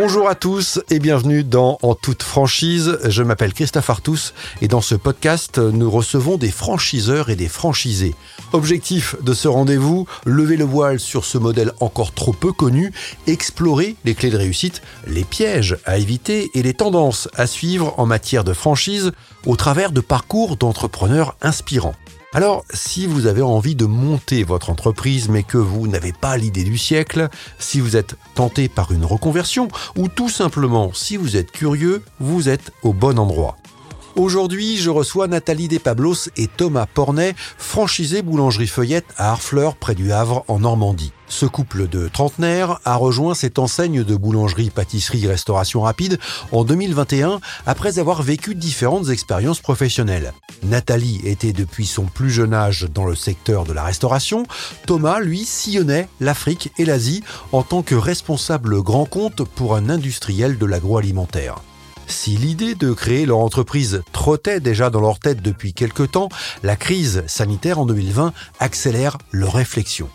Bonjour à tous et bienvenue dans En toute franchise. Je m'appelle Christophe Artus et dans ce podcast, nous recevons des franchiseurs et des franchisés. Objectif de ce rendez-vous, lever le voile sur ce modèle encore trop peu connu, explorer les clés de réussite, les pièges à éviter et les tendances à suivre en matière de franchise au travers de parcours d'entrepreneurs inspirants. Alors, si vous avez envie de monter votre entreprise mais que vous n'avez pas l'idée du siècle, si vous êtes tenté par une reconversion ou tout simplement si vous êtes curieux, vous êtes au bon endroit. Aujourd'hui, je reçois Nathalie Despablos et Thomas Pornet, franchisés boulangerie feuillette à Harfleur près du Havre en Normandie. Ce couple de trentenaires a rejoint cette enseigne de boulangerie, pâtisserie, restauration rapide en 2021 après avoir vécu différentes expériences professionnelles. Nathalie était depuis son plus jeune âge dans le secteur de la restauration. Thomas, lui, sillonnait l'Afrique et l'Asie en tant que responsable grand compte pour un industriel de l'agroalimentaire. Si l'idée de créer leur entreprise trottait déjà dans leur tête depuis quelque temps, la crise sanitaire en 2020 accélère leur réflexion.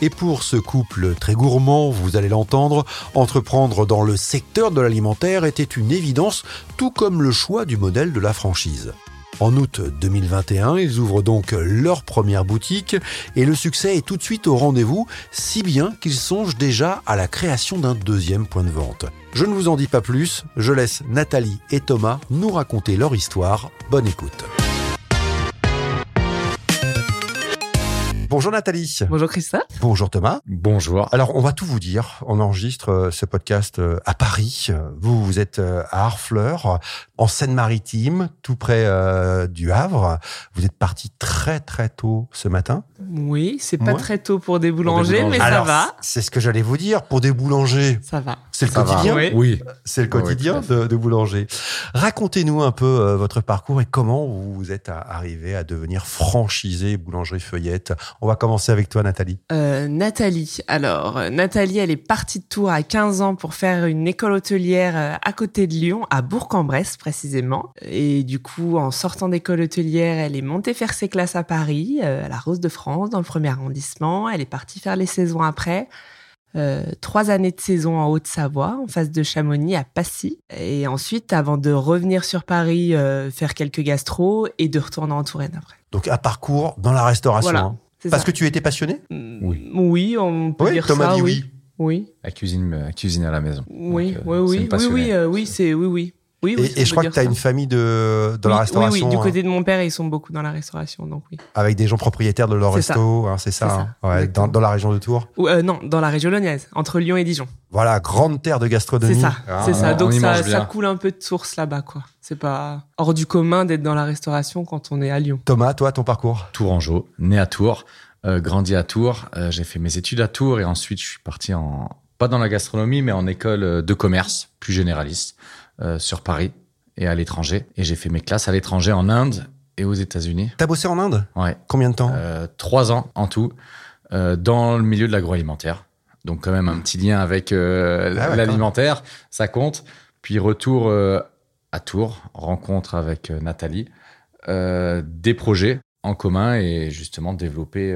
Et pour ce couple très gourmand, vous allez l'entendre, entreprendre dans le secteur de l'alimentaire était une évidence, tout comme le choix du modèle de la franchise. En août 2021, ils ouvrent donc leur première boutique et le succès est tout de suite au rendez-vous, si bien qu'ils songent déjà à la création d'un deuxième point de vente. Je ne vous en dis pas plus, je laisse Nathalie et Thomas nous raconter leur histoire. Bonne écoute. Bonjour Nathalie. Bonjour Christophe. Bonjour Thomas. Bonjour. Alors, on va tout vous dire. On enregistre euh, ce podcast euh, à Paris. Vous, vous êtes euh, à Harfleur, en Seine-Maritime, tout près du Havre. Vous êtes parti très très tôt ce matin. Oui, c'est pas très tôt pour des boulangers, mais ça va. C'est ce que j'allais vous dire. Pour des boulangers, ça va. C'est le quotidien. Oui. C'est le quotidien de, de, boulanger. Racontez-nous un peu votre parcours et comment vous êtes arrivé à devenir franchisé boulangerie feuillette. On va commencer avec toi, Nathalie. Euh, Nathalie. Alors, Nathalie, elle est partie de Tours à 15 ans pour faire une école hôtelière euh, à côté de Lyon, à Bourg-en-Bresse précisément. Et du coup, en sortant d'école hôtelière, elle est montée faire ses classes à Paris, euh, à la Rose de France, dans le premier arrondissement. Elle est partie faire les saisons après. Euh, trois années de saison en Haute-Savoie, en face de Chamonix, à Passy. Et ensuite, avant de revenir sur Paris, euh, faire quelques gastro et de retourner en Touraine après. Donc, un parcours dans la restauration. Voilà. Hein. Parce que tu étais passionné? Oui. Oui, on peut oui, dire Thomas ça. dit oui. oui. Oui. À cuisiner, à cuisiner à la maison. Oui, Donc, oui, euh, oui, oui, passionnée. oui, euh, oui, c'est oui, oui. Oui, oui, Et, et je crois que tu as une famille de, dans oui, la restauration. Oui, oui, du hein, côté de mon père, ils sont beaucoup dans la restauration, donc oui. Avec des gens propriétaires de leur resto, hein, c'est ça, hein. ça, Ouais, dans, la région de Tours. Ou, euh, non, dans la région lyonnaise, entre Lyon et Dijon. Voilà, grande terre de gastronomie. C'est ça, Ah, c'est ça. on Donc ça, coule un peu de source là-bas, quoi. C'est pas hors du commun d'être dans la restauration quand on est à Lyon. Thomas, toi, ton parcours Tourangeau, né à Tours, euh, grandi à Tours. Euh, j'ai fait mes études à Tours et ensuite je suis parti en pas dans la gastronomie mais en école de commerce plus généraliste euh, sur Paris et à l'étranger. Et j'ai fait mes classes à l'étranger en Inde et aux États-Unis. T'as bossé en Inde? Ouais, Combien de temps? Euh, trois ans en tout euh, dans le milieu de l'agroalimentaire. Donc quand même un petit lien avec euh, Ah l'alimentaire, ça compte. Puis retour à Tours, rencontre avec Nathalie, des projets en commun et justement développer.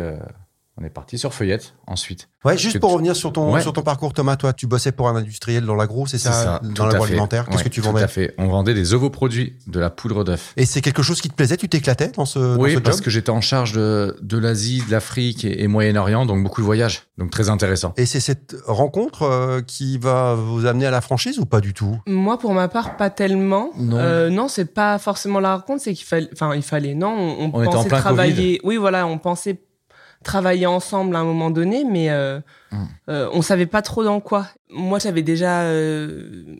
On est parti sur Feuillette ensuite. Ouais, juste pour tu- revenir sur ton, Ouais. sur ton parcours, Thomas, toi, tu bossais pour un industriel dans l'agro, c'est ça, tout Dans l'agroalimentaire. Qu'est-ce Ouais, que tu Tout vendais à fait. On vendait des ovoproduits, de la poudre d'œuf. Et c'est quelque chose qui te plaisait Tu t'éclatais dans ce, dans Oui, ce parce job que j'étais en charge de, de l'Asie, de l'Afrique et, et Moyen-Orient, donc beaucoup de voyages, donc très intéressant. Et c'est cette rencontre euh, qui va vous amener à la franchise ou pas du tout? Moi, pour ma part, pas tellement. Non. Euh, non, c'est pas forcément la rencontre, c'est qu'il fallait, enfin, il fallait, non, on, On était en pensait plein travailler. Oui, voilà, on pensait travailler ensemble à un moment donné, mais euh, Mm. euh, on savait pas trop dans quoi. Moi, j'avais déjà euh,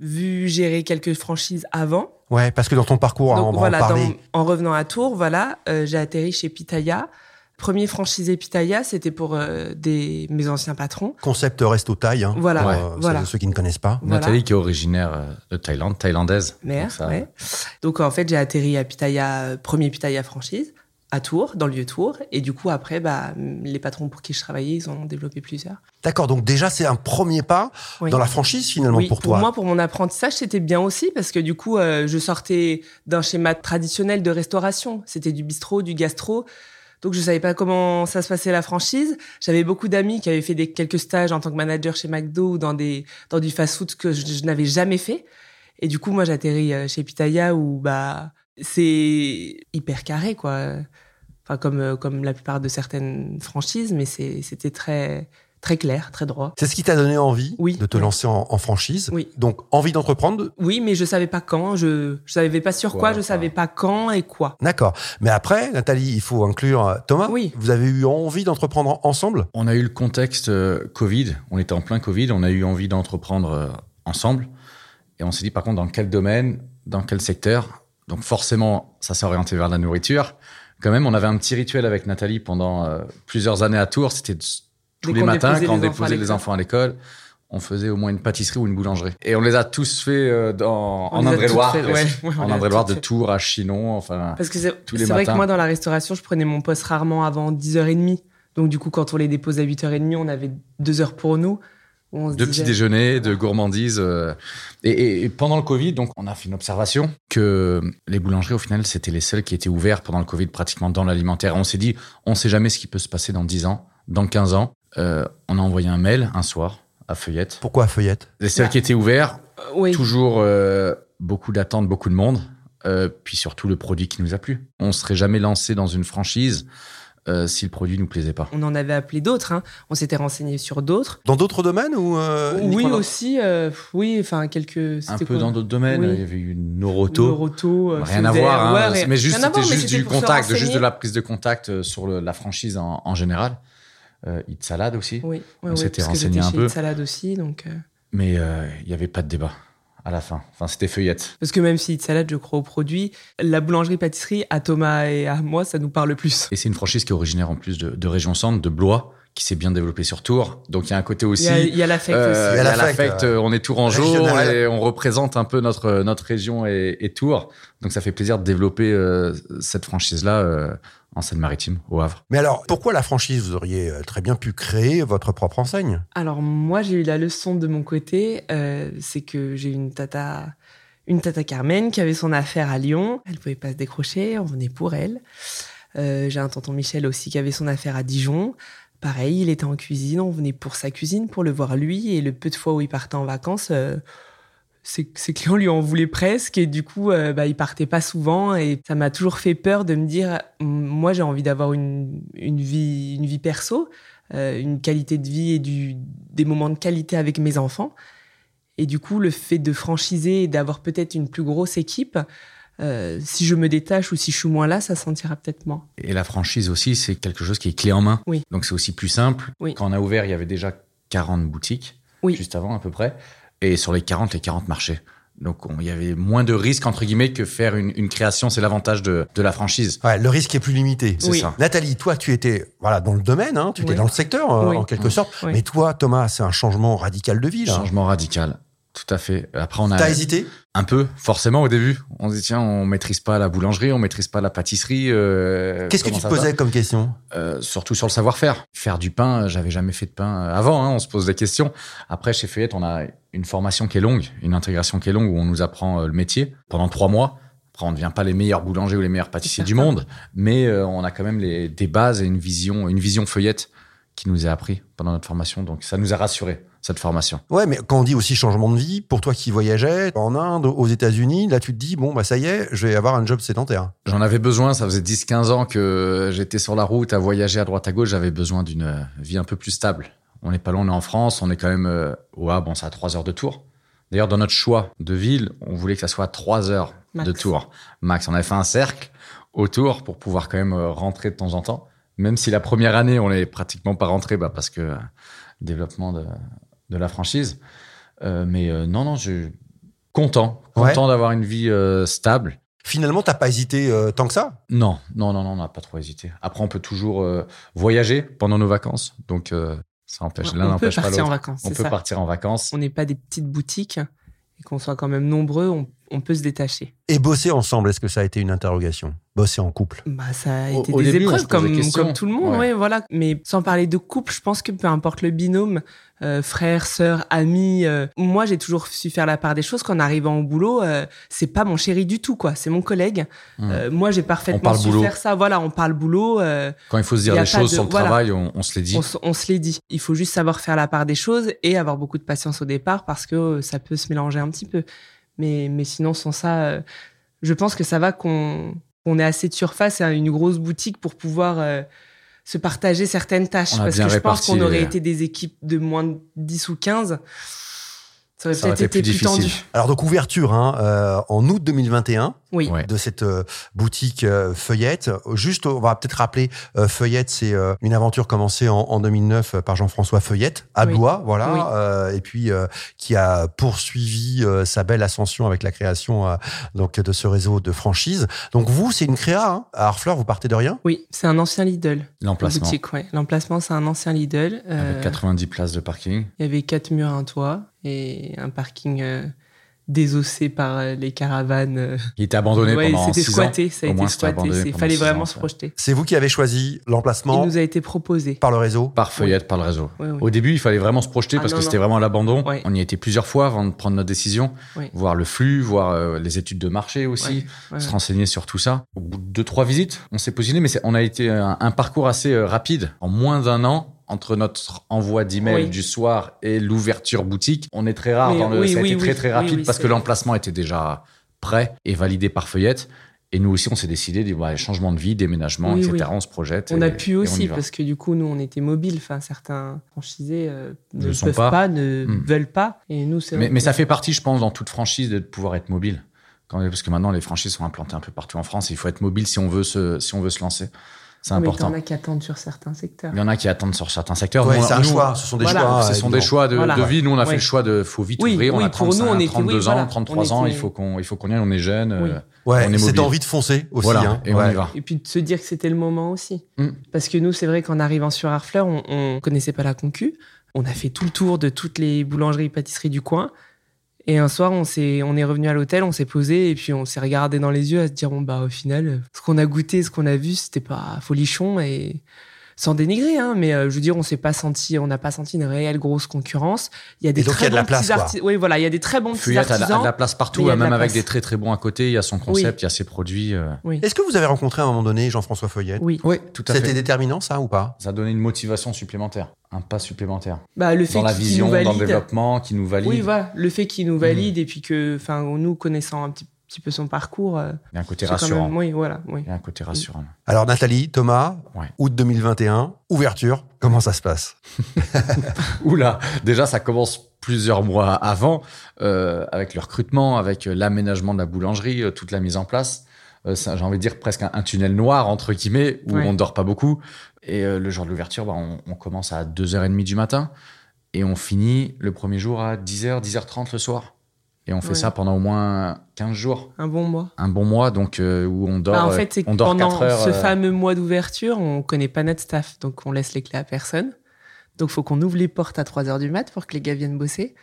vu gérer quelques franchises avant. Ouais, parce que dans ton parcours, hein, Donc on va voilà, en dans- en revenant à Tours, voilà, euh, j'ai atterri chez Pitaya. Premier franchisé Pitaya, c'était pour euh, des mes anciens patrons. Concept resto taille. Hein, Voilà, pour, Ouais. euh, voilà. ceux- qui ne connaissent pas. Voilà. Nathalie qui est originaire de Thaïlande, thaïlandaise. Mère, Donc ça- ouais. Donc en fait, j'ai atterri à Pitaya, premier Pitaya franchise, à Tours, dans le lieu Tours. Et du coup, après, bah, les patrons pour qui je travaillais, ils ont développé plusieurs. D'accord, donc déjà, c'est un premier pas Oui. dans la franchise finalement Oui, pour toi. moi, pour mon apprentissage, c'était bien aussi parce que du coup, euh, je sortais d'un schéma traditionnel de restauration. C'était du bistrot, du gastro. Donc je savais pas comment ça se passait la franchise. J'avais beaucoup d'amis qui avaient fait des quelques stages en tant que manager chez McDo ou dans des dans du fast-food que je, je n'avais jamais fait. Et du coup, moi, j'atterris euh, chez Pitaya où bah c'est hyper carré quoi. Enfin comme euh, comme la plupart de certaines franchises, mais c'était très très clair, très droit. C'est ce qui t'a donné envie Oui. de te lancer en, en franchise. Oui. Donc, envie d'entreprendre? Oui, mais je savais pas quand. Je je savais pas sur Quoi, quoi. Je enfin. savais pas quand et quoi. D'accord. Mais après, Nathalie, il faut inclure euh, Thomas. Oui. Vous avez eu envie d'entreprendre en- ensemble? On a eu le contexte euh, Covid, on était en plein Covid, on a eu envie d'entreprendre euh, ensemble. Et on s'est dit par contre dans quel domaine, dans quel secteur? Donc forcément, ça s'est orienté vers la nourriture. Quand même, on avait un petit rituel avec Nathalie pendant euh, plusieurs années à Tours. C'était tous Dès les matins, quand on déposait les enfants à l'école, on faisait au moins une pâtisserie ou une boulangerie. Et on les a tous fait euh, dans, On en Indre-et-Loire. ouais, ouais, en Indre-et-Loire, de. Tours à Chinon. Enfin, Parce que c'est vrai que moi, dans la restauration, je prenais mon poste rarement avant 10h30. Donc, du coup, quand on les dépose à 8h30, on avait deux heures pour nous. Où On se de disait- petits déjeuners, de gourmandises. euh, et, et- et pendant le Covid, donc, on a fait une observation que les boulangeries, au final, c'était les seules qui étaient ouvertes pendant le Covid, pratiquement dans l'alimentaire. On s'est dit, on sait jamais ce qui peut se passer dans 10 ans, dans 15 ans. Euh, on a envoyé un mail un soir à Feuillette. Pourquoi Feuillette Les seules qui étaient ouvertes, Euh, oui. toujours euh, beaucoup d'attentes, beaucoup de monde. euh, puis surtout le produit qui nous a plu. On serait jamais lancé dans une franchise euh, si le produit nous plaisait pas. On en avait appelé d'autres. hein. On s'était renseigné sur d'autres. Dans d'autres domaines ou euh, oui, aussi. euh, oui, enfin, quelques. Un peu quoi dans d'autres domaines, Oui. il y avait eu Noroto. Noroto, euh, Rien à voir, hein, ouais, mais juste c'était juste du contact, juste de la prise de contact sur le- la franchise en, en général. Euh, Hit Salade aussi, Oui, On ouais, s'était renseigné un chez peu. Hit Salade aussi, donc. euh, mais euh, il n'y avait pas de débat à la fin. Enfin, c'était feuillette. Parce que même si Hit Salade, je crois au produit, la boulangerie-pâtisserie, à Thomas et à moi, ça nous parle plus. Et c'est une franchise qui est originaire en plus de, de région centre, de Blois, qui s'est bien développée sur Tours. Donc il y a un côté aussi. il y a l'affect euh, Il y aussi. a il y a l'affect, euh, on est Tourangeau et on représente un peu notre, notre région et, et Tours. Donc ça fait plaisir de développer euh, cette franchise-là euh, en Seine-Maritime, au Havre. Mais alors, pourquoi la franchise Vous auriez euh, très bien pu créer votre propre enseigne? Alors moi, j'ai eu la leçon de mon côté, euh, c'est que j'ai une tata, une tata Carmen qui avait son affaire à Lyon. Elle pouvait pas se décrocher, on venait pour elle. Euh, j'ai un tonton Michel aussi qui avait son affaire à Dijon. Pareil, il était en cuisine, on venait pour sa cuisine, pour le voir lui. Et le peu de fois où il partait en vacances, euh, ses, ses clients lui en voulaient presque. Et du coup, euh, bah, il partait pas souvent. Et ça m'a toujours fait peur de me dire, moi, j'ai envie d'avoir une, une vie, une vie perso euh, une qualité de vie et du, des moments de qualité avec mes enfants. Et du coup, le fait de franchiser et d'avoir peut-être une plus grosse équipe, euh, si je me détache ou si je suis moins là, ça se sentira peut-être moins. Et la franchise aussi, c'est quelque chose qui est clé en main. Oui. Donc c'est aussi plus simple. Oui. Quand on a ouvert, il y avait déjà 40 boutiques, Oui. juste avant à peu près. Et sur les 40, les 40 marchaient. Donc on- il y avait moins de risques, entre guillemets, que faire une, une création. C'est l'avantage de, de la franchise. Ouais, le risque est plus limité. C'est Oui. ça. Nathalie, toi, tu étais voilà dans le domaine, hein, tu étais dans le secteur euh, en quelque sorte. Mais toi, Thomas, c'est un changement radical de vie. là. Changement radical. Tout à fait. Après, on a T'as hésité? Un peu, forcément, au début. On se dit, tiens, on maîtrise pas la boulangerie, on maîtrise pas la pâtisserie. euh, Qu'est-ce que tu te posais comme question? Euh, surtout sur le savoir-faire. Faire du pain, j'avais jamais fait de pain euh, avant, hein, on se pose des questions. Après, chez Feuillette, on a une formation qui est longue, une intégration qui est longue où on nous apprend euh, le métier pendant trois mois. Après, on ne devient pas les meilleurs boulangers ou les meilleurs pâtissiers du monde, mais euh, on a quand même les, des bases et une vision, une vision Feuillette qui nous est appris pendant notre formation. Donc, ça nous a rassurés, cette formation. Ouais, mais quand on dit aussi changement de vie, pour toi qui voyageais en Inde, aux États-Unis, là, tu te dis, bon, bah ça y est, je vais avoir un job sédentaire. J'en avais besoin, ça faisait 10-15 ans que j'étais sur la route à voyager à droite à gauche, j'avais besoin d'une euh, vie un peu plus stable. On n'est pas loin, on est en France, on est quand même euh, au Havre, bon, c'est à 3 heures de tour. D'ailleurs, dans notre choix de ville, on voulait que ça soit 3 heures Max. de tour. Max, on avait fait un cercle autour pour pouvoir quand même euh, rentrer de temps en temps. Même si la première année, on n'est pratiquement pas rentré bah, parce que euh, développement de, de la franchise. Euh, mais euh, non, non, je content, Ouais. content d'avoir une vie euh, stable. Finalement, t'as pas hésité euh, tant que ça? Non, non, non, non, on n'a pas trop hésité. Après, on peut toujours euh, voyager pendant nos vacances. Donc, euh, ça empêche, l'un on peut n'empêche pas partir en l'autre. vacances, On peut partir en vacances. On n'est pas des petites boutiques et qu'on soit quand même nombreux. On, on peut se détacher. Et bosser ensemble, est-ce que ça a été une interrogation? Bosser en couple? Bah, ça a été au des épreuves comme, tout le monde, Ouais. ouais, voilà. Mais sans parler de couple, je pense que peu importe le binôme, euh, frère, sœur, ami, euh, moi j'ai toujours su faire la part des choses. Qu'en arrivant au boulot, euh, c'est pas mon chéri du tout, quoi. C'est mon collègue. Mmh. Euh, moi j'ai parfaitement su boulot. faire ça. Voilà, on parle boulot. euh, Quand il faut se dire les choses de- sur le voilà. travail, on, on se les dit. on, se l'est dit. Il faut juste savoir faire la part des choses et avoir beaucoup de patience au départ parce que euh, ça peut se mélanger un petit peu. Mais, mais sinon, sans ça, euh, je pense que ça va qu'on qu'on ait assez de surface et une grosse boutique pour pouvoir euh, se partager certaines tâches. Parce que je pense qu'on aurait les- été des équipes de moins de 10 ou 15. Ça aurait peut-être été été plus plus tendu. Alors donc ouverture hein, euh, en août 2021 Oui. De cette euh, boutique euh, Feuillette. Juste, on va peut-être rappeler, euh, Feuillette, c'est une aventure commencée en, en 2009 par Jean-François Feuillette à Oui. Blois, voilà, Oui. et puis qui a poursuivi sa belle ascension avec la création donc de ce réseau de franchises. Donc vous, c'est une créa hein, à Harfleur, vous partez de rien? Oui, c'est un ancien Lidl. la L'emplacement. Boutique, ouais. L'emplacement, c'est un ancien Lidl. euh, Avec 90 places de parking. Il y avait quatre murs, un toit et un parking euh, désossé par euh, les caravanes. euh. Il était abandonné Ouais, pendant c'était 6 ans. squatté, ça a Au été squatté. Il fallait six vraiment ans, se projeter. C'est vous qui avez choisi Il l'emplacement nous a été proposé. par le réseau. Par Feuillette, par le réseau. Oui, oui. Au début, il fallait vraiment se projeter Ah, parce non, que c'était vraiment l'abandon. On y était plusieurs fois avant de prendre notre décision, Oui. voir le flux, voir euh, les études de marché aussi, se renseigner sur tout ça. Au bout de deux, trois visites, on s'est positionné, mais c'est- on a été un, un parcours assez euh, rapide. En moins d'un an, entre notre envoi d'email Oui. du soir et l'ouverture boutique, on est très rare Oui, dans le. oui, ça a été très très rapide parce que l'emplacement était déjà prêt et validé par Feuillette. Et nous aussi, on s'est décidé, ouais, changement de vie, déménagement, etc. On se projette. On et- a pu aussi parce que du coup nous on était mobiles. Enfin certains franchisés euh, Ne ne sont peuvent pas. pas, ne Hmm. veulent pas. Et nous Mais, mais ça fait partie, je pense, dans toute franchise de pouvoir être mobile. Quand, parce que maintenant, les franchises sont implantées un peu partout en France. Il faut être mobile si on veut se, si on veut se lancer. C'est Oui, mais important. t'en as qui attendent sur certains secteurs. Il y en a qui attendent sur certains secteurs. Ouais, c'est un nous, choix. Ce sont des voilà. choix. Ce sont des choix de, Voilà. de vie. Nous, on a fait Ouais. le choix de faut vite Oui, ouvrir. on oui, a pour nous, 35, on était- 32 oui, ans, voilà. 33 On ans. était- Il faut qu'on, il faut qu'on y aille. On est jeune. Oui. euh, Ouais, On est cette envie de foncer aussi. voilà. hein. Et on y va. Et puis de se dire que c'était le moment aussi. Mm. Parce que nous, c'est vrai qu'en arrivant sur Harfleur, on, on connaissait pas la concu. On a fait tout le tour de toutes les boulangeries, pâtisseries du coin. Et un soir, on, s'est, on est revenu à l'hôtel, on s'est posé et puis on s'est regardé dans les yeux à se dire bon, bah, au final, ce qu'on a goûté, ce qu'on a vu, c'était pas folichon et sans dénigrer, hein, mais euh, je veux dire, on s'est pas senti, on n'a pas senti une réelle grosse concurrence. Il y a des donc, très il y a de la bons place, petits artisans. Oui, voilà, il y a des très bons petits Feuillette a, de la- a artisans. de la place partout, il de même la avec place. des très très bons à côté. Il y a son concept, il y a ses produits. euh. Oui. Est-ce que vous avez rencontré à un moment donné Jean-François Feuillette Oui. Oui, tout à C'était fait. déterminant ça ou pas? Ça a donné une motivation supplémentaire, un pas supplémentaire. Bah, le fait Dans la qu'il vision, nous dans le valide. développement, qui nous valide. Oui, voilà, le fait qu'il nous valide et puis que, enfin, nous connaissant un petit, petit peu son parcours, euh, Il y a un côté rassurant. même, oui, voilà, oui. Il y a un côté rassurant. Alors Nathalie, Thomas, Ouais. août 2021, ouverture, comment ça se passe? Oula, déjà ça commence plusieurs mois avant, euh, avec le recrutement, avec l'aménagement de la boulangerie, euh, toute la mise en place. Euh, ça, J'ai envie de dire presque un, un tunnel noir, entre guillemets, où Ouais. on ne dort pas beaucoup. Et euh, le jour de l'ouverture, bah, on, on commence à 2h30 du matin et on finit le premier jour à 10h, 10h30 le soir. Et on fait Ouais. ça pendant au moins 15 jours, Un bon mois. un bon mois, donc euh, où on dort, Bah, en euh, fait, on dort pendant 4 heures. ce euh, fameux mois d'ouverture, on connaît pas notre staff, donc on laisse les clés à personne. Donc, faut qu'on ouvre les portes à 3 heures du mat pour que les gars viennent bosser.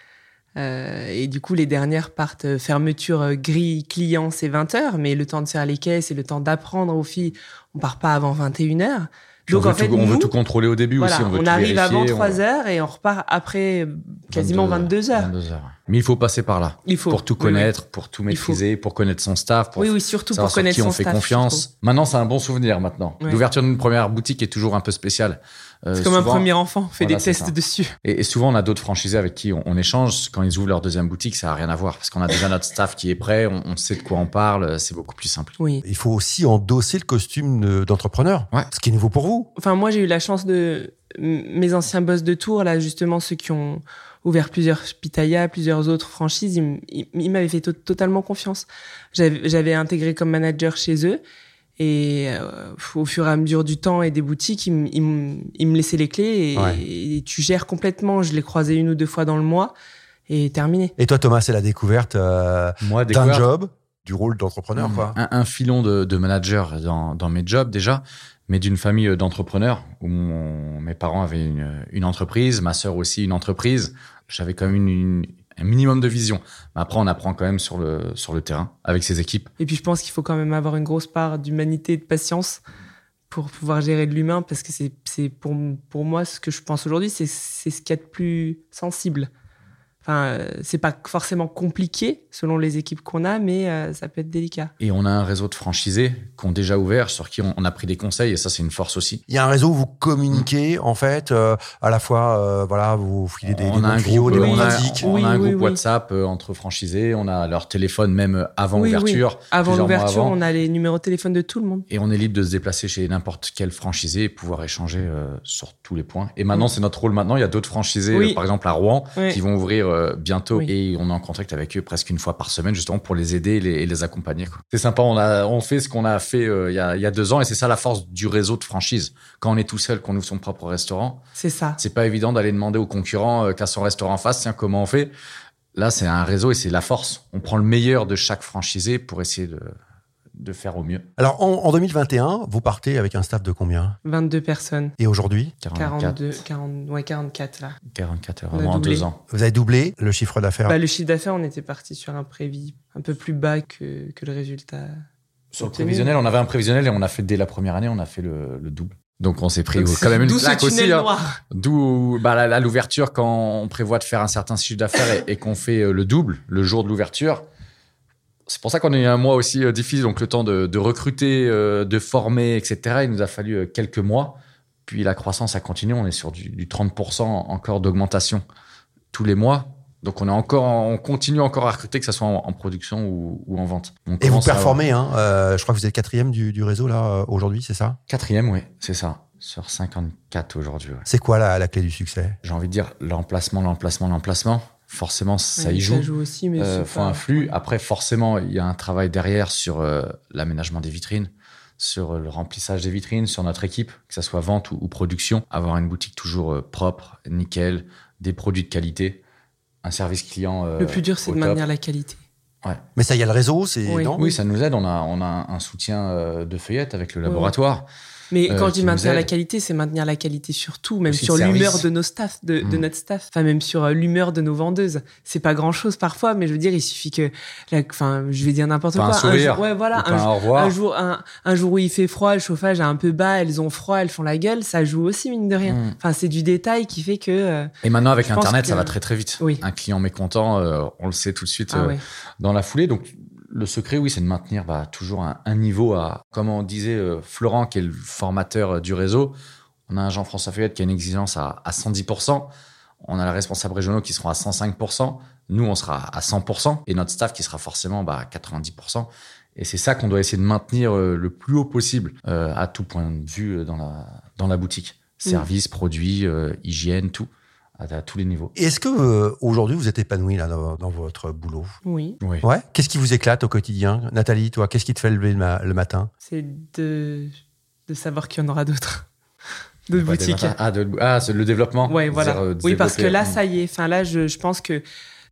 Euh, et du coup, les dernières partent fermeture grille client, c'est 20 heures, mais le temps de faire les caisses et le temps d'apprendre aux filles, on part pas avant 21 heures. On, Donc, veut en fait, tout, on veut tout contrôler au début voilà, aussi. On, veut on tout arrive avant vérifier, on- 3 heures et on repart après euh, quasiment 22 heures. 22 heures. Mais il faut passer par là. Il faut. Pour tout Oui, oui. connaître, pour tout maîtriser, pour connaître son staff, pour Oui, oui, surtout savoir pour connaître qui son on fait staff, confiance. Maintenant, c'est un bon souvenir maintenant. Ouais. L'ouverture d'une première boutique est toujours un peu spéciale. Euh, C'est comme un premier enfant, on fait Voilà, des tests dessus. Et, et souvent, on a d'autres franchisés avec qui on, on échange. Quand ils ouvrent leur deuxième boutique, ça n'a rien à voir. Parce qu'on a déjà notre staff qui est prêt, on, on sait de quoi on parle, c'est beaucoup plus simple. Oui. Il faut aussi endosser le costume de- d'entrepreneur, Ouais. ce qui est nouveau pour vous. Enfin, moi, j'ai eu la chance de. Mes anciens boss de tour, là, justement, ceux qui ont ouvert plusieurs Pitaya, plusieurs autres franchises, ils, m- ils- ils m'avaient fait to- totalement confiance. J'avais intégré comme manager chez eux. Et euh, au fur et à mesure du temps et des boutiques, ils, me laissaient les clés et, Ouais. et tu gères complètement. Je l'ai croisé une ou deux fois dans le mois et terminé. Et toi Thomas, c'est la découverte euh, Moi, d'un job, du rôle d'entrepreneur Mmh. quoi. un, un filon de, de manager dans, dans mes jobs déjà, mais d'une famille euh, d'entrepreneurs où mon- mes parents avaient une, une entreprise, ma sœur aussi une entreprise. J'avais quand même une, une- un minimum de vision. Mais après, on apprend quand même sur le, sur le terrain avec ses équipes. Et puis je pense qu'il faut quand même avoir une grosse part d'humanité et de patience pour pouvoir gérer de l'humain, parce que c'est pour, pour moi ce que je pense aujourd'hui, c'est ce qu'il y a de plus sensible. Enfin, euh, c'est pas forcément compliqué selon les équipes qu'on a, mais euh, ça peut être délicat. Et on a un réseau de franchisés qui ont déjà ouvert, sur qui on, a pris des conseils, et ça, c'est une force aussi. Il y a un réseau où vous communiquez, en fait, euh, à la fois, voilà, vous filez des, on a un groupe, des on a, on, on a un groupe WhatsApp entre franchisés, on a leur téléphone même avant l'ouverture. Avant l'ouverture, on a les numéros de téléphone de tout le monde. Et on est libre de se déplacer chez n'importe quel franchisé et pouvoir échanger sur tous les points. Et maintenant, c'est notre rôle maintenant. Il y a d'autres franchisés, par exemple à Rouen, qui vont ouvrir bientôt et on est en contact avec eux presque une fois par semaine justement pour les aider et les, accompagner. C'est sympa, on, a, on fait ce qu'on a fait euh, il, y a, y a deux ans et c'est ça la force du réseau de franchise. Quand on est tout seul, qu'on ouvre son propre restaurant, c'est ça. C'est pas évident d'aller demander aux concurrents euh, qu'à son restaurant en face, tiens, comment on fait? Là, c'est un réseau et c'est la force. On prend le meilleur de chaque franchisé pour essayer de, de faire au mieux. Alors, en, 2021, vous partez avec un staff de combien? 22 personnes. Et aujourd'hui? 42, 40, ouais, 44 là. 44 heures, en deux ans. Vous avez doublé le chiffre d'affaires? Bah, Le chiffre d'affaires, on était parti sur un prévis un peu plus bas que, que le résultat. Sur le prévisionnel, on avait un prévisionnel et on a fait dès la première année, on a fait le, double. Donc on s'est pris quand même une claque aussi. Hein. D'où bah, l'ouverture quand on prévoit de faire un certain chiffre d'affaires et qu'on fait euh, le double le jour de l'ouverture c'est pour ça qu'on a eu un mois aussi euh, difficile, donc le temps de, recruter, euh, de former, etc. Il nous a fallu euh, quelques mois. Puis la croissance a continué, on est sur du, 30% encore d'augmentation tous les mois. Donc on est encore, on continue encore à recruter, que ce soit en, production ou, en vente. Et vous performez, hein, je crois que vous êtes quatrième du, réseau là aujourd'hui, c'est ça? Quatrième, oui, c'est ça. Sur 54 aujourd'hui. C'est quoi la clé du succès? J'ai envie de dire l'emplacement, l'emplacement, l'emplacement forcément ça y joue. Ça joue aussi, mais euh, faut un flux. Après, forcément, il y a un travail derrière sur euh, l'aménagement des vitrines, sur euh, le remplissage des vitrines, sur notre équipe, que ce soit vente ou, production. Avoir une boutique toujours euh, propre, nickel, des produits de qualité, un service client. le plus dur, c'est de maintenir la qualité. Ouais. Mais ça, il y a le réseau, c'est oui. oui. ça nous aide. On a, on a un soutien de feuillette avec le laboratoire. Mais euh, quand je dis maintenir la qualité, c'est maintenir la qualité sur tout, même sur l'humeur de nos staff, de, de, mm. notre staff, enfin même sur euh, l'humeur de nos vendeuses. C'est pas grand chose parfois, mais je veux dire, il suffit que, enfin, je vais dire n'importe quoi. Un, sourire, ouais, voilà, un, un, jour, un, un, jour où il fait froid, le chauffage est un peu bas, elles ont froid, elles font la gueule, ça joue aussi mine de rien. Mm. Enfin, c'est du détail qui fait que. Euh, Et maintenant avec Internet, ça va très très vite. Oui. Un client mécontent, on le sait tout de suite ah dans la foulée, donc le secret, oui, c'est de maintenir bah, toujours un, niveau à, comme on disait euh, Florent, qui est le formateur euh, du réseau, on a un Jean-François Feuillette qui a une exigence à, 110%, on a la responsable régionaux qui seront à 105%, nous, on sera à 100%, et notre staff qui sera forcément bah, à 90%. Et c'est ça qu'on doit essayer de maintenir euh, le plus haut possible à tout point de vue dans la, dans la boutique. Service, produits, hygiène, tout à, tous les niveaux. Est-ce que euh, aujourd'hui vous êtes épanoui là dans, votre boulot? Oui. Ouais? Qu'est-ce qui vous éclate au quotidien, Nathalie Toi, qu'est-ce qui te fait lever le, matin? C'est de, de savoir qu'il y en aura d'autres. De boutiques. Ah, de, ah le développement. Ouais, voilà. Euh, oui, parce que là, ça y est. Enfin, là, je, je pense que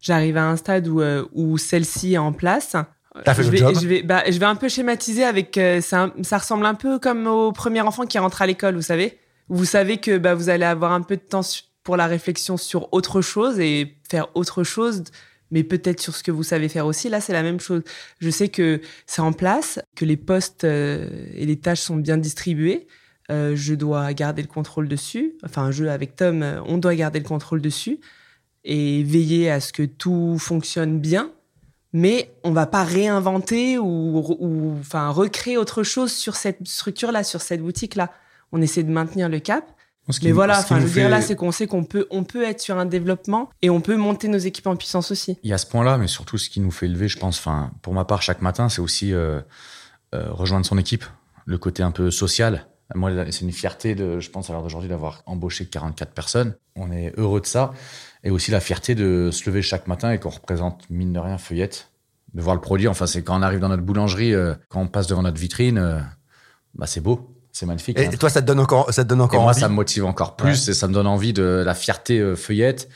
j'arrive à un stade où, euh, où celle-ci est en place. T'as fait je, le vais, job? je, vais, bah, je vais un peu schématiser avec. ça, ça ressemble un peu comme au premier enfant qui rentre à l'école, vous savez. Vous savez que bah, vous allez avoir un peu de temps pour la réflexion sur autre chose et faire autre chose, mais peut-être sur ce que vous savez faire aussi. Là, c'est la même chose. Je sais que c'est en place, que les postes euh, et les tâches sont bien distribuées. Euh, je dois garder le contrôle dessus. Enfin, je, avec Tom, euh, on doit garder le contrôle dessus et veiller à ce que tout fonctionne bien. Mais on va pas réinventer ou, ou enfin recréer autre chose sur cette structure-là, sur cette boutique-là. On essaie de maintenir le cap mais voilà, enfin, je veux dire là, c'est qu'on sait qu'on peut, on peut être sur un développement et on peut monter nos équipes en puissance aussi. Il y a ce point-là, mais surtout ce qui nous fait lever, je pense, enfin, pour ma part, chaque matin, c'est aussi euh, euh, rejoindre son équipe, le côté un peu social. Moi, c'est une fierté, de, je pense, à l'heure d'aujourd'hui, d'avoir embauché 44 personnes. On est heureux de ça. Et aussi la fierté de se lever chaque matin et qu'on représente, mine de rien, Feuillette, de voir le produit. Enfin, c'est quand on arrive dans notre boulangerie, euh, quand on passe devant notre vitrine, bah, c'est beau c'est magnifique. Et, hein. toi, ça te donne encore, ça te donne encore moi, ça me motive encore plus et ça me donne envie de la fierté euh, feuillette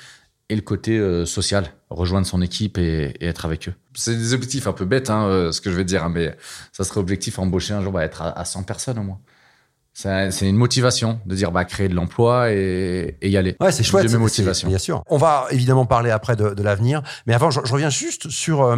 et le côté euh, social, rejoindre son équipe et, être avec eux. C'est des objectifs un peu bêtes, hein, euh, ce que je vais dire, hein, mais ça serait objectif embaucher un jour, bah, être à, 100 personnes au moins. C'est une motivation de dire bah créer de l'emploi et, et y aller. Ouais, c'est chouette. De mes motivations. Bien sûr. On va évidemment parler après de, de l'avenir. Mais avant, je, je reviens juste sur. euh,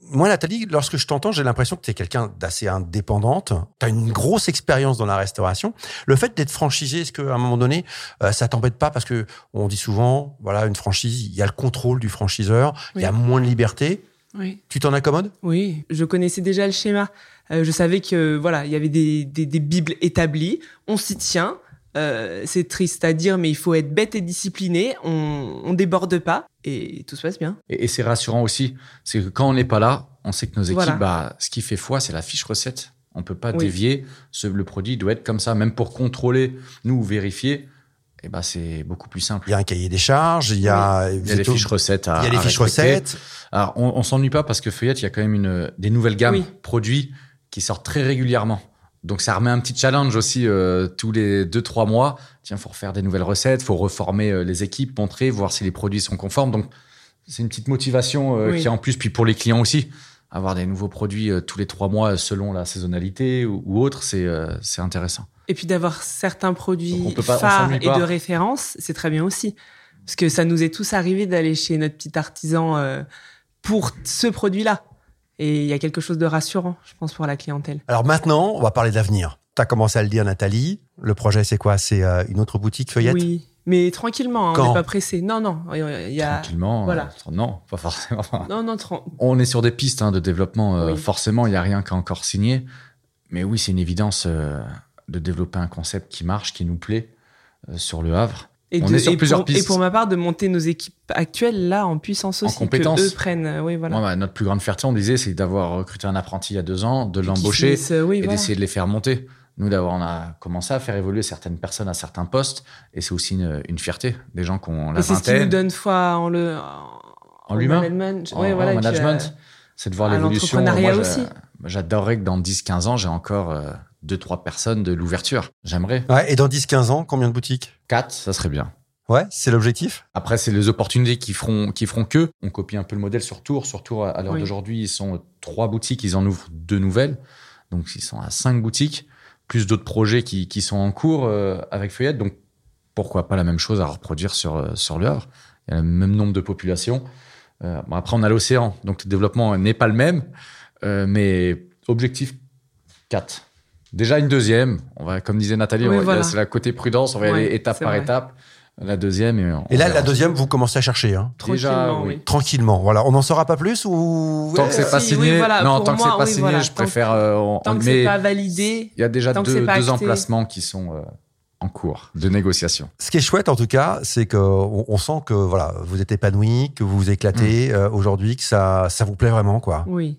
moi, Nathalie, lorsque je t'entends, j'ai l'impression que tu es quelqu'un d'assez indépendante. Tu as une grosse expérience dans la restauration. Le fait d'être franchisé, est-ce qu'à un moment donné, euh, ça t'embête pas Parce que on dit souvent, voilà, une franchise, il y a le contrôle du franchiseur, il y a moins de liberté. Oui. Tu t'en accommodes? Oui, je connaissais déjà le schéma. Euh, je savais que voilà, il y avait des, des, des bibles établies. On s'y tient. Euh, c'est triste à dire, mais il faut être bête et discipliné. On, on déborde pas et tout se passe bien. Et, et c'est rassurant aussi, c'est que quand on n'est pas là, on sait que nos équipes, Voilà. bah, ce qui fait foi, c'est la fiche recette. On peut pas Oui. dévier. Ce, le produit doit être comme ça, même pour contrôler, nous ou vérifier. Et bah, c'est beaucoup plus simple. Il y a un cahier des charges, il y a, Il y a des fiches recettes à il y a les à fiches respecter. recettes. Alors, on, on s'ennuie pas parce que Feuillette, il y a quand même une, des nouvelles gammes Oui. produits qui sortent très régulièrement. Donc, ça remet un petit challenge aussi euh, tous les deux, trois mois. Tiens, faut refaire des nouvelles recettes, faut reformer euh, les équipes, montrer, voir si les produits sont conformes. Donc, c'est une petite motivation euh, Oui. qui est en plus, puis pour les clients aussi. Avoir des nouveaux produits euh, tous les trois mois selon la saisonnalité ou, ou autre, c'est c'est intéressant. Et puis d'avoir certains produits pas- phares et de référence, c'est très bien aussi. Parce que ça nous est tous arrivé d'aller chez notre petit artisan pour ce produit-là. Et il y a quelque chose de rassurant, je pense, pour la clientèle. Alors maintenant, on va parler d'avenir. Tu as commencé à le dire, Nathalie. Le projet, c'est quoi? C'est euh, une autre boutique feuillette? Oui, mais tranquillement, hein, on n'est pas pressé. Non, non, il y a... Tranquillement. voilà. euh, non, pas forcément. Non, non, On est sur des pistes hein, de développement. euh, Oui. Forcément, il n'y a rien qui est encore signé. Mais oui, c'est une évidence euh, de développer un concept qui marche, qui nous plaît euh, sur le Havre. Et, On de- est sur et plusieurs pour, pistes. Et pour ma part, de monter nos équipes actuelles là en puissance En aussi. compétences. Que eux prennent. euh, Oui, voilà. Bah, notre plus grande fierté, on disait, c'est d'avoir recruté un apprenti il y a deux ans, de l'embaucher euh, oui, et voilà. d'essayer de les faire monter. Nous, d'avoir, on a commencé à faire évoluer certaines personnes à certains postes, et c'est aussi une, une fierté des gens qui ont la Et c'est ce qui nous donne foi en le. En l'humain. en, Ouais, en voilà, management, euh, c'est de voir l'évolution. l'entrepreneuriat Moi. J'adorerais que dans 10-15 ans, j'ai encore euh, deux, trois personnes de l'ouverture. J'aimerais. Ouais, et dans 10-15 ans, combien de boutiques? Quatre, ça serait bien. Ouais, c'est l'objectif? Après, c'est les opportunités qui feront, qui feront que. On copie un peu le modèle sur Tours. Sur Tours, à l'heure Oui. d'aujourd'hui, ils sont trois boutiques, ils en ouvrent deux nouvelles. Donc, ils sont à cinq boutiques, plus d'autres projets qui, qui sont en cours euh, avec Feuillette. Donc, pourquoi pas la même chose à reproduire sur, euh, sur le Havre Il y a le même nombre de populations. Euh, bon, après, on a l'océan, donc le développement n'est pas le même. Euh, mais objectif 4. Déjà une deuxième. On va, comme disait Nathalie, Oui, on va- voilà. c'est la côté prudence. On va y Ouais, aller étape c'est par vrai. étape. La deuxième. Et, on Et là, verra. la deuxième, vous commencez à chercher. Hein. Tranquillement, oui. Tranquillement. Voilà. On n'en saura pas plus ou Tant que c'est si, pas oui, signé, voilà, non, tant que c'est pas oui, signé, voilà. je Tant préfère. euh, on- Tant que mais c'est pas validé. il y a déjà deux, c'est emplacements qui sont euh, en cours de négociation. Ce qui est chouette, en tout cas, c'est que on, sent que voilà, vous êtes épanoui, que vous vous éclatez Mm. euh, aujourd'hui, que ça, ça vous plaît vraiment, quoi. Oui.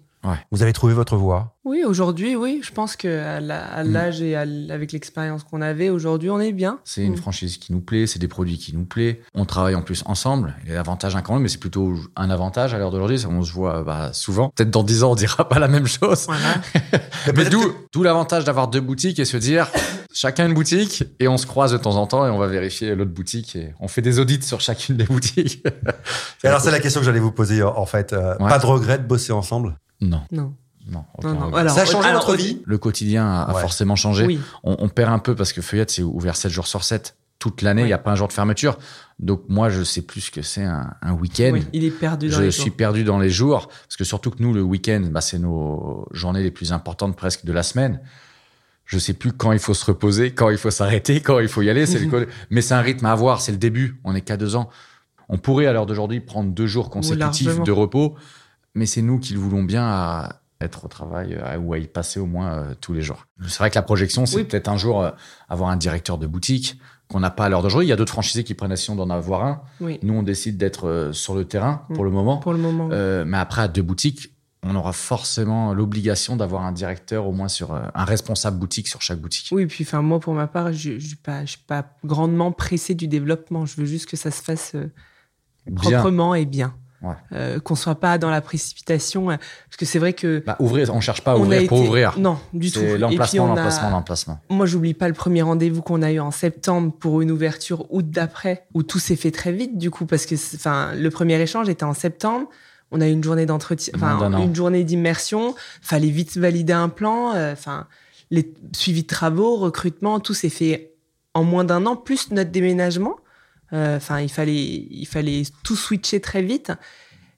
Vous avez trouvé votre voie? Oui, aujourd'hui, oui. Je pense que à la- à Mm. l'âge et à avec l'expérience qu'on avait, aujourd'hui, on est bien. C'est une Mm. franchise qui nous plaît, c'est des produits qui nous plaît. On travaille en plus ensemble. Il y a l'avantage inconvénient, mais c'est plutôt un avantage à l'heure d'aujourd'hui. c'est qu'on se voit bah, souvent. Peut-être dans 10 ans, on dira pas la même chose. Voilà. Mais d'où l'avantage d'avoir deux boutiques et se dire chacun une boutique et on se croise de temps en temps et on va vérifier l'autre boutique et on fait des audits sur chacune des boutiques. Et alors, c'est la question que j'allais vous poser, en en fait. Euh, Ouais. Pas de regret de bosser ensemble? Non, Non. non. aucun Non, non. regret. Alors, Ça a changé alors, votre au- vie Le quotidien a, Ouais. forcément changé. Oui. On, on perd un peu parce que Feuillette, c'est ouvert 7 jours sur 7 toute l'année. Il Ouais. n'y a pas un jour de fermeture. Donc moi, je sais plus ce que c'est un, un week-end. Oui, il est perdu dans Je les suis jours. perdu dans les jours. Parce que surtout que nous, le week-end, bah, c'est nos journées les plus importantes presque de la semaine. Je sais plus quand il faut se reposer, quand il faut s'arrêter, quand il faut y aller. C'est le Mais c'est un rythme à avoir. C'est le début. On est qu'à deux ans. On pourrait à l'heure d'aujourd'hui prendre deux jours consécutifs de repos. Mais c'est nous qui le voulons bien à être au travail euh, ou à y passer au moins euh, tous les jours. C'est vrai que la projection, c'est Oui. peut-être un jour euh, avoir un directeur de boutique qu'on n'a pas à l'heure d'aujourd'hui. Il y a d'autres franchisés qui prennent la décision d'en avoir un. Oui. Nous, on décide d'être euh, sur le terrain pour Mm. le moment. Pour le moment. Mais après, à deux boutiques, on aura forcément l'obligation d'avoir un directeur, au moins sur un responsable boutique sur chaque boutique. Oui, puis enfin moi pour ma part, je, je suis pas, grandement pressée du développement. Je veux juste que ça se fasse proprement et bien. Ouais. Euh, qu'on soit pas dans la précipitation, euh, parce que c'est vrai que Bah, ouvrir, on cherche pas à ouvrir pour ouvrir. Non, du tout. L'emplacement, a- l'emplacement, l'emplacement. Moi, j'oublie pas le premier rendez-vous qu'on a eu en septembre pour une ouverture août d'après, où tout s'est fait très vite du coup, parce que enfin le premier échange était en septembre. On a eu une journée d'entretien, enfin une journée d'immersion. Fallait vite valider un plan. euh, Enfin, les suivis de travaux, recrutement, tout s'est fait en moins d'un an, plus notre déménagement. Euh, Enfin, il fallait, il fallait tout switcher très vite.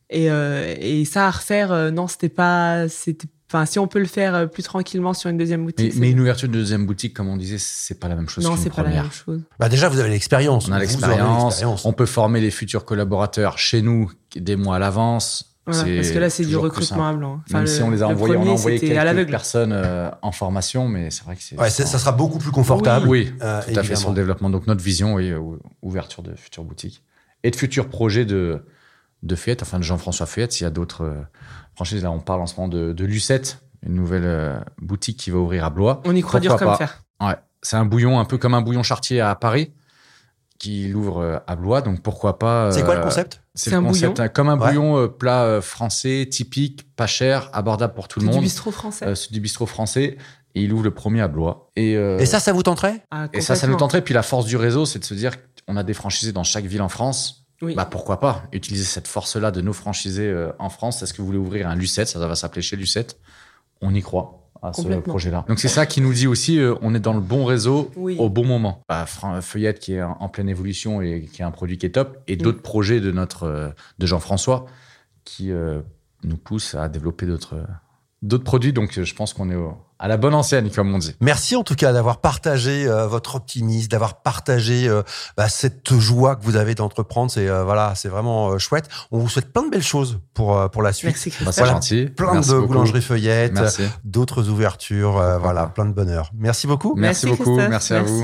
Et, euh, et ça à refaire, euh, non, c'était pas, c'était, enfin, si on peut le faire euh, plus tranquillement sur une deuxième boutique. mais une ouverture de deuxième boutique, comme on disait, c'est pas la même chose non, c'est pas la même chose. Bah déjà, vous avez l'expérience. On a l'expérience. on peut former les futurs collaborateurs chez nous des mois à l'avance. Voilà, parce que là, c'est du recrutement à blanc. Enfin, Même le- si on les a le envoyés, on a premier, envoyé quelques personnes euh, en formation, mais c'est vrai que c'est. Ouais, ça sera beaucoup plus confortable. Oui, euh, tout à fait sur le développement. Donc notre vision, oui, ouverture de futures boutiques et de futurs projets de de Fayette, enfin de Jean-François Fayette. S'il y a d'autres euh, franchises, là, on parle en ce moment de, de Lucette, une nouvelle euh, boutique qui va ouvrir à Blois. On y croit dur Pourquoi comme pas fer. Ouais, c'est un bouillon un peu comme un bouillon chartier à Paris qui l'ouvre euh, à Blois. Donc pourquoi pas C'est quoi le euh, concept? C'est un concept, bouillon. hein, comme un Ouais. bouillon euh, plat euh, français, typique, pas cher, abordable pour tout le C'est du monde. bistrot français. Euh, c'est du bistrot français. Et il ouvre le premier à Blois. Et, euh, Et ça, ça vous tenterait? Ah, et ça, ça nous tenterait. Puis la force du réseau, c'est de se dire qu'on a des franchisés dans chaque ville en France. Oui. Bah pourquoi pas utiliser cette force-là de nos franchisés euh, en France? Est-ce que vous voulez ouvrir un Lucette? Ça va s'appeler chez Lucette. On y croit à ce projet-là. Donc c'est ça qui nous dit aussi, euh, on est dans le bon réseau Oui. au bon moment. Bah, Fran- Feuillette qui est en, pleine évolution et qui est un produit qui est top, et d'autres projets de notre euh, de Jean-François qui euh, nous poussent à développer d'autres d'autres produits. Donc euh, je pense qu'on est au- à la bonne ancienne, comme on dit. Merci en tout cas d'avoir partagé euh, votre optimisme, d'avoir partagé euh, bah, cette joie que vous avez d'entreprendre. C'est euh, voilà, c'est vraiment euh, chouette. On vous souhaite plein de belles choses pour euh, pour la suite. Merci Bah, Christophe. c'est Voilà, gentil. Plein Merci de beaucoup. boulangeries feuillettes, d'autres ouvertures, euh, voilà, plein de bonheur. Merci beaucoup. Merci beaucoup, Christophe. merci à vous.